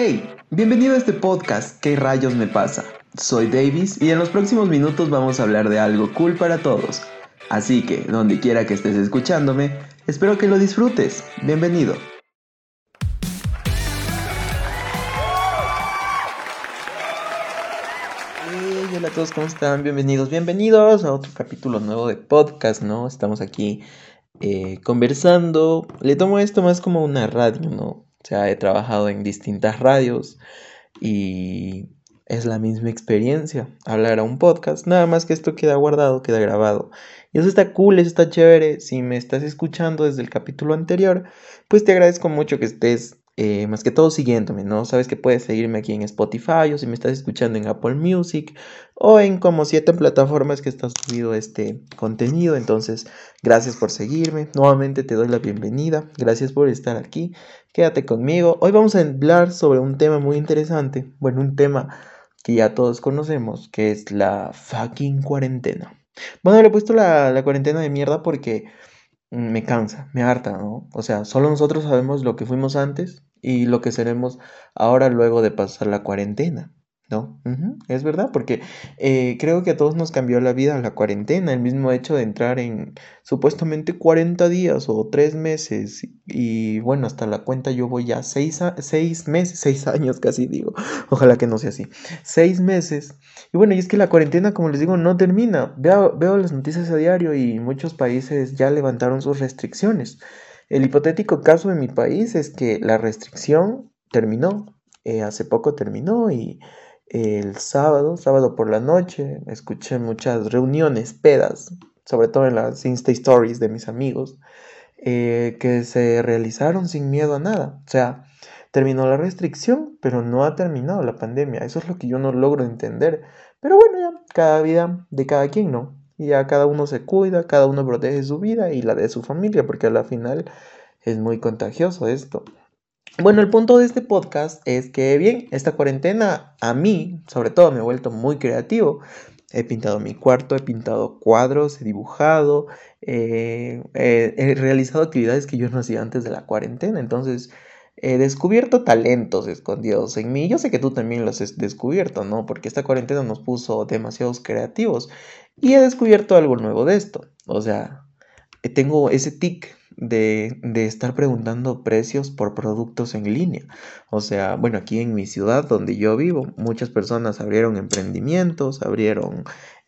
Hey, bienvenido a este podcast ¿Qué rayos me pasa? Soy Davis y en los próximos minutos vamos a hablar de algo cool para todos. Así que, donde quiera que estés escuchándome, espero que lo disfrutes. Bienvenido. Hey, hola a todos, ¿cómo están? Bienvenidos, bienvenidos a otro capítulo nuevo de podcast, ¿no? Estamos aquí eh, conversando. Le tomo esto más como una radio, ¿no? Sea, he trabajado en distintas radios y es la misma experiencia hablar a un podcast, nada más que esto queda guardado, queda grabado. Y eso está cool, eso está chévere. Si me estás escuchando desde el capítulo anterior, pues te agradezco mucho que estés eh, más que todo siguiéndome, ¿no? Sabes que puedes seguirme aquí en Spotify o si me estás escuchando en Apple Music o en como siete plataformas que está subido este contenido. Entonces, gracias por seguirme. Nuevamente te doy la bienvenida. Gracias por estar aquí. Quédate conmigo. Hoy vamos a hablar sobre un tema muy interesante. Bueno, un tema que ya todos conocemos, que es la fucking cuarentena. Bueno, le he puesto la, la cuarentena de mierda porque me cansa, me harta, ¿no? O sea, solo nosotros sabemos lo que fuimos antes y lo que seremos ahora luego de pasar la cuarentena. ¿No? es verdad, porque eh, creo que a todos nos cambió la vida la cuarentena, el mismo hecho de entrar en supuestamente 40 días o 3 meses y bueno, hasta la cuenta yo voy ya 6, meses, 6 años casi digo, ojalá que no sea así, 6 meses. Y bueno, y es que la cuarentena, como les digo, no termina. Veo, veo las noticias a diario y muchos países ya levantaron sus restricciones. El hipotético caso de mi país es que la restricción terminó, eh, hace poco terminó y el sábado, sábado por la noche, escuché muchas reuniones, pedas, sobre todo en las Insta Stories de mis amigos, eh, que se realizaron sin miedo a nada. O sea, terminó la restricción, pero no ha terminado la pandemia. Eso es lo que yo no logro entender. Pero bueno, ya, cada vida de cada quien, ¿no? Y ya cada uno se cuida, cada uno protege su vida y la de su familia, porque a la final es muy contagioso esto. Bueno, el punto de este podcast es que, bien, esta cuarentena a mí, sobre todo, me ha vuelto muy creativo. He pintado mi cuarto, he pintado cuadros, he dibujado, eh, he realizado actividades que yo no hacía antes de la cuarentena. Entonces, he descubierto talentos escondidos en mí. Yo sé que tú también los has descubierto, ¿no? Porque esta cuarentena nos puso demasiados creativos. Y he descubierto algo nuevo de esto. O sea, tengo ese tic de, estar preguntando precios por productos en línea. O sea, bueno, aquí en mi ciudad donde yo vivo, muchas personas abrieron emprendimientos, abrieron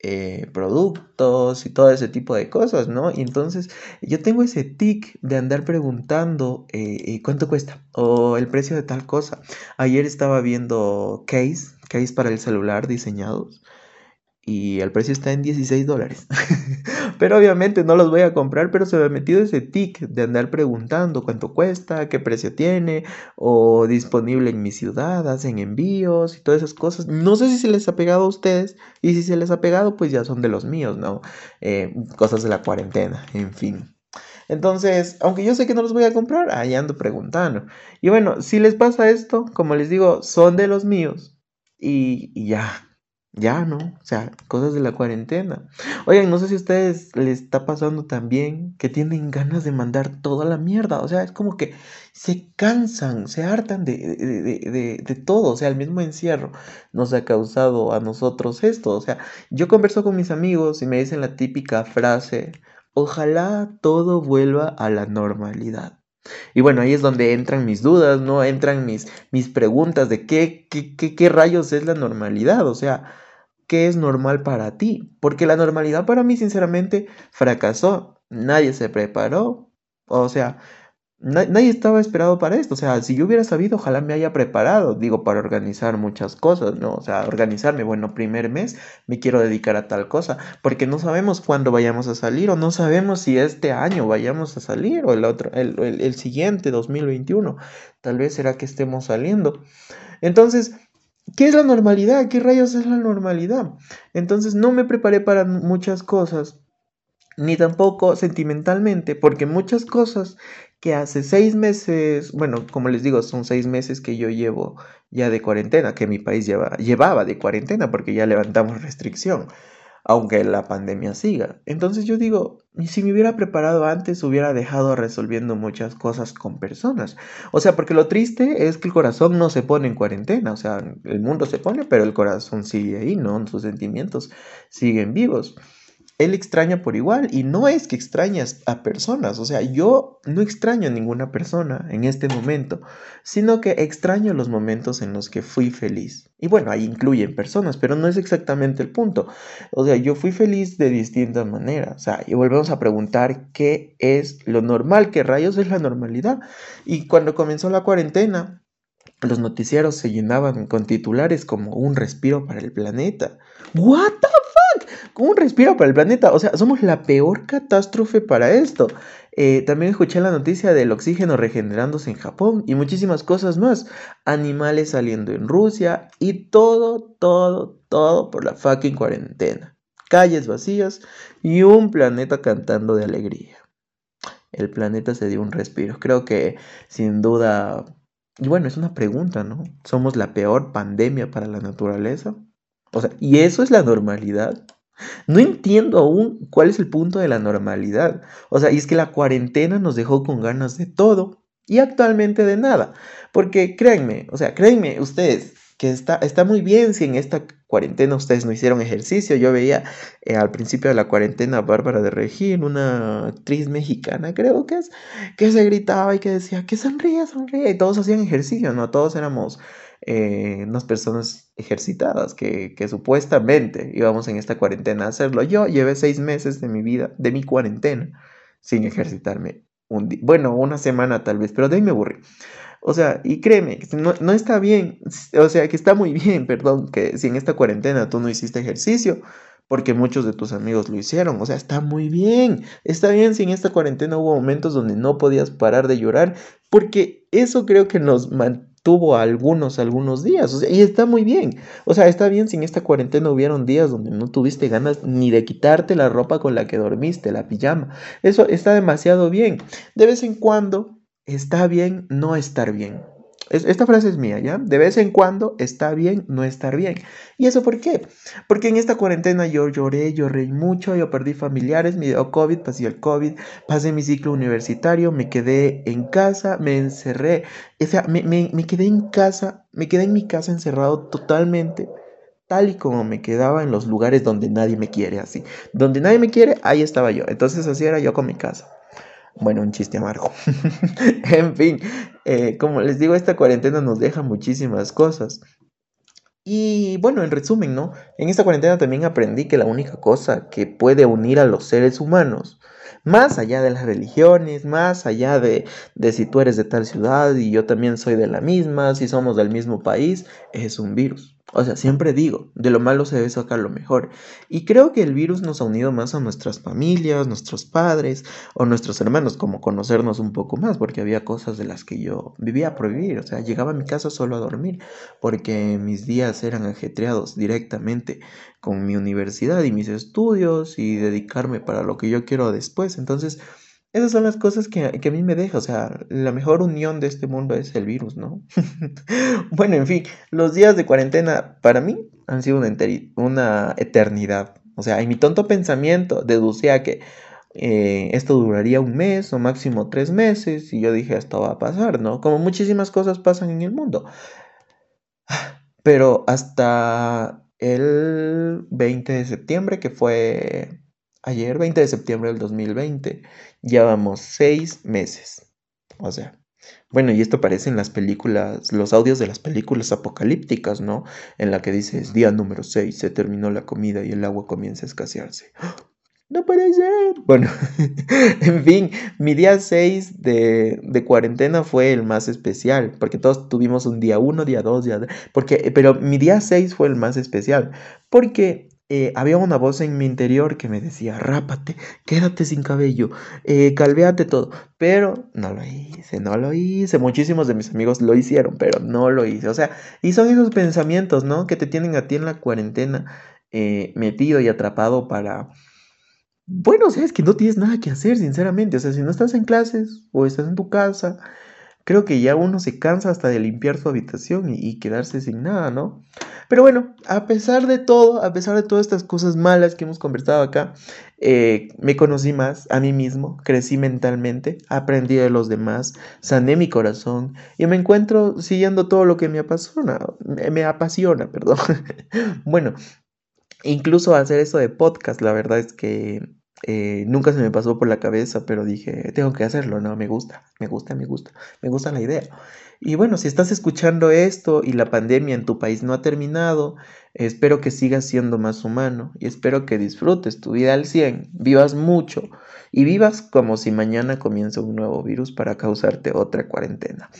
eh, productos y todo ese tipo de cosas, ¿no? Y entonces yo tengo ese tic de andar preguntando eh, eh, cuánto cuesta o el precio de tal cosa. Ayer estaba viendo case, case para el celular diseñados y el precio está en 16 dólares. pero obviamente no los voy a comprar, pero se me ha metido ese tic de andar preguntando cuánto cuesta, qué precio tiene, o disponible en mi ciudad, hacen envíos y todas esas cosas. No sé si se les ha pegado a ustedes, y si se les ha pegado, pues ya son de los míos, ¿no? Eh, cosas de la cuarentena, en fin. Entonces, aunque yo sé que no los voy a comprar, ahí ando preguntando. Y bueno, si les pasa esto, como les digo, son de los míos. Y, y ya, ya, ¿no? O sea, cosas de la cuarentena. Oigan, no sé si a ustedes les está pasando también que tienen ganas de mandar toda la mierda. O sea, es como que se cansan, se hartan de, de, de, todo. O sea, el mismo encierro nos ha causado a nosotros esto. O sea, yo converso con mis amigos y me dicen la típica frase, ojalá todo vuelva a la normalidad. Y bueno, ahí es donde entran mis dudas, ¿no? Entran mis, mis preguntas de qué, qué, qué, qué rayos es la normalidad. O sea, qué es normal para ti. Porque la normalidad para mí, sinceramente, fracasó. Nadie se preparó. O sea, nadie estaba esperado para esto. O sea, si yo hubiera sabido, ojalá me haya preparado, digo, para organizar muchas cosas, ¿no? O sea, organizarme, bueno, primer mes me quiero dedicar a tal cosa, porque no sabemos cuándo vayamos a salir o no sabemos si este año vayamos a salir o el otro, el, el, el siguiente, 2021. Tal vez será que estemos saliendo. Entonces, ¿Qué es la normalidad? ¿Qué rayos es la normalidad? Entonces no me preparé para muchas cosas, ni tampoco sentimentalmente, porque muchas cosas que hace seis meses, bueno, como les digo, son seis meses que yo llevo ya de cuarentena, que mi país lleva, llevaba de cuarentena porque ya levantamos restricción. Aunque la pandemia siga. Entonces yo digo, si me hubiera preparado antes, hubiera dejado resolviendo muchas cosas con personas. O sea, porque lo triste es que el corazón no se pone en cuarentena, o sea, el mundo se pone, pero el corazón sigue ahí, ¿no? Sus sentimientos siguen vivos él extraña por igual y no es que extrañas a personas, o sea, yo no extraño a ninguna persona en este momento, sino que extraño los momentos en los que fui feliz. Y bueno, ahí incluyen personas, pero no es exactamente el punto. O sea, yo fui feliz de distintas maneras. O sea, y volvemos a preguntar qué es lo normal, qué rayos es la normalidad. Y cuando comenzó la cuarentena, los noticieros se llenaban con titulares como un respiro para el planeta. ¿What the un respiro para el planeta. O sea, somos la peor catástrofe para esto. Eh, también escuché la noticia del oxígeno regenerándose en Japón y muchísimas cosas más. Animales saliendo en Rusia y todo, todo, todo por la fucking cuarentena. Calles vacías y un planeta cantando de alegría. El planeta se dio un respiro. Creo que sin duda... Y bueno, es una pregunta, ¿no? ¿Somos la peor pandemia para la naturaleza? O sea, ¿y eso es la normalidad? No entiendo aún cuál es el punto de la normalidad. O sea, y es que la cuarentena nos dejó con ganas de todo y actualmente de nada. Porque créanme, o sea, créanme ustedes que está, está muy bien si en esta cuarentena ustedes no hicieron ejercicio. Yo veía eh, al principio de la cuarentena a Bárbara de Regil, una actriz mexicana creo que es, que se gritaba y que decía que sonríe, sonríe. Y todos hacían ejercicio, ¿no? Todos éramos eh, unas personas ejercitadas que, supuestamente íbamos en esta cuarentena a hacerlo. Yo llevé seis meses de mi vida, de mi cuarentena, sin ejercitarme. Un bueno, una semana tal vez, pero de ahí me aburrí. O sea, y créeme, no, no está bien, o sea, que está muy bien, perdón, que si en esta cuarentena tú no hiciste ejercicio, porque muchos de tus amigos lo hicieron. O sea, está muy bien. Está bien si en esta cuarentena hubo momentos donde no podías parar de llorar, porque eso creo que nos tuvo algunos, algunos días. Y está muy bien. O sea, está bien si en esta cuarentena hubieron días donde no tuviste ganas ni de quitarte la ropa con la que dormiste, la pijama. Eso está demasiado bien. De vez en cuando está bien no estar bien esta frase es mía, ¿ya? De vez en cuando está bien no estar bien. ¿Y eso por qué? Porque en esta cuarentena yo lloré, lloré mucho, yo perdí familiares, me dio COVID, pasé el COVID, pasé mi ciclo universitario, me quedé en casa, me encerré, o sea, me, me quedé en casa, me quedé en mi casa encerrado totalmente tal y como me quedaba en los lugares donde nadie me quiere, así. Donde nadie me quiere, ahí estaba yo. Entonces así era yo con mi casa. Bueno, un chiste amargo. en fin, eh, como les digo, esta cuarentena nos deja muchísimas cosas. Y bueno, en resumen, ¿no? En esta cuarentena también aprendí que la única cosa que puede unir a los seres humanos, más allá de las religiones, más allá de, de si tú eres de tal ciudad y yo también soy de la misma, si somos del mismo país, es un virus. O sea, siempre digo, de lo malo se debe sacar lo mejor. Y creo que el virus nos ha unido más a nuestras familias, nuestros padres o nuestros hermanos, como conocernos un poco más, porque había cosas de las que yo vivía prohibir. O sea, llegaba a mi casa solo a dormir, porque mis días eran ajetreados directamente con mi universidad y mis estudios y dedicarme para lo que yo quiero después. Entonces, esas son las cosas que, a mí me deja, o sea, la mejor unión de este mundo es el virus, ¿no? bueno, en fin, los días de cuarentena para mí han sido una, una eternidad. O sea, en mi tonto pensamiento deducía que eh, esto duraría un mes o máximo tres meses y yo dije, esto va a pasar, ¿no? Como muchísimas cosas pasan en el mundo. Pero hasta el 20 de septiembre, que fue ayer, 20 de septiembre del 2020, llevamos seis meses. O sea, bueno, y esto aparece en las películas, los audios de las películas apocalípticas, ¿no? En la que dices, día número 6, se terminó la comida y el agua comienza a escasearse. No puede ser. Bueno, en fin, mi día 6 de, de, cuarentena fue el más especial, porque todos tuvimos un día 1, día 2, día 3, porque, pero mi día 6 fue el más especial, porque eh, había una voz en mi interior que me decía, rápate, quédate sin cabello, eh, calvéate todo. Pero no lo hice, no lo hice. Muchísimos de mis amigos lo hicieron, pero no lo hice. O sea, y son esos pensamientos, ¿no? Que te tienen a ti en la cuarentena eh, metido y atrapado para... Bueno, o sea, es que no tienes nada que hacer, sinceramente. O sea, si no estás en clases o estás en tu casa, creo que ya uno se cansa hasta de limpiar su habitación y, quedarse sin nada, ¿no? Pero bueno, a pesar de todo, a pesar de todas estas cosas malas que hemos conversado acá, eh, me conocí más a mí mismo, crecí mentalmente, aprendí de los demás, sané mi corazón y me encuentro siguiendo todo lo que me apasiona, me apasiona, perdón. bueno, incluso hacer eso de podcast, la verdad es que eh, nunca se me pasó por la cabeza, pero dije, tengo que hacerlo, ¿no? Me gusta, me gusta, me gusta, me gusta la idea. Y bueno, si estás escuchando esto y la pandemia en tu país no ha terminado, espero que sigas siendo más humano y espero que disfrutes tu vida al 100, vivas mucho y vivas como si mañana comienza un nuevo virus para causarte otra cuarentena.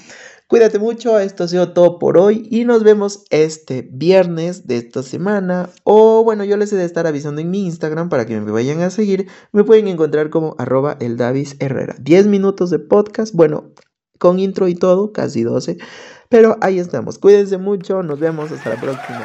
Cuídate mucho, esto ha sido todo por hoy y nos vemos este viernes de esta semana. O bueno, yo les he de estar avisando en mi Instagram para que me vayan a seguir. Me pueden encontrar como arroba el Davis Herrera. 10 minutos de podcast, bueno, con intro y todo, casi 12. Pero ahí estamos. Cuídense mucho, nos vemos hasta la próxima.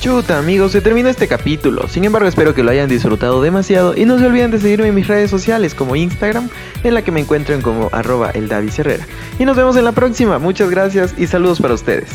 Chuta amigos, se termina este capítulo. Sin embargo, espero que lo hayan disfrutado demasiado y no se olviden de seguirme en mis redes sociales como Instagram, en la que me encuentran como arroba el Herrera. Y nos vemos en la próxima. Muchas gracias y saludos para ustedes.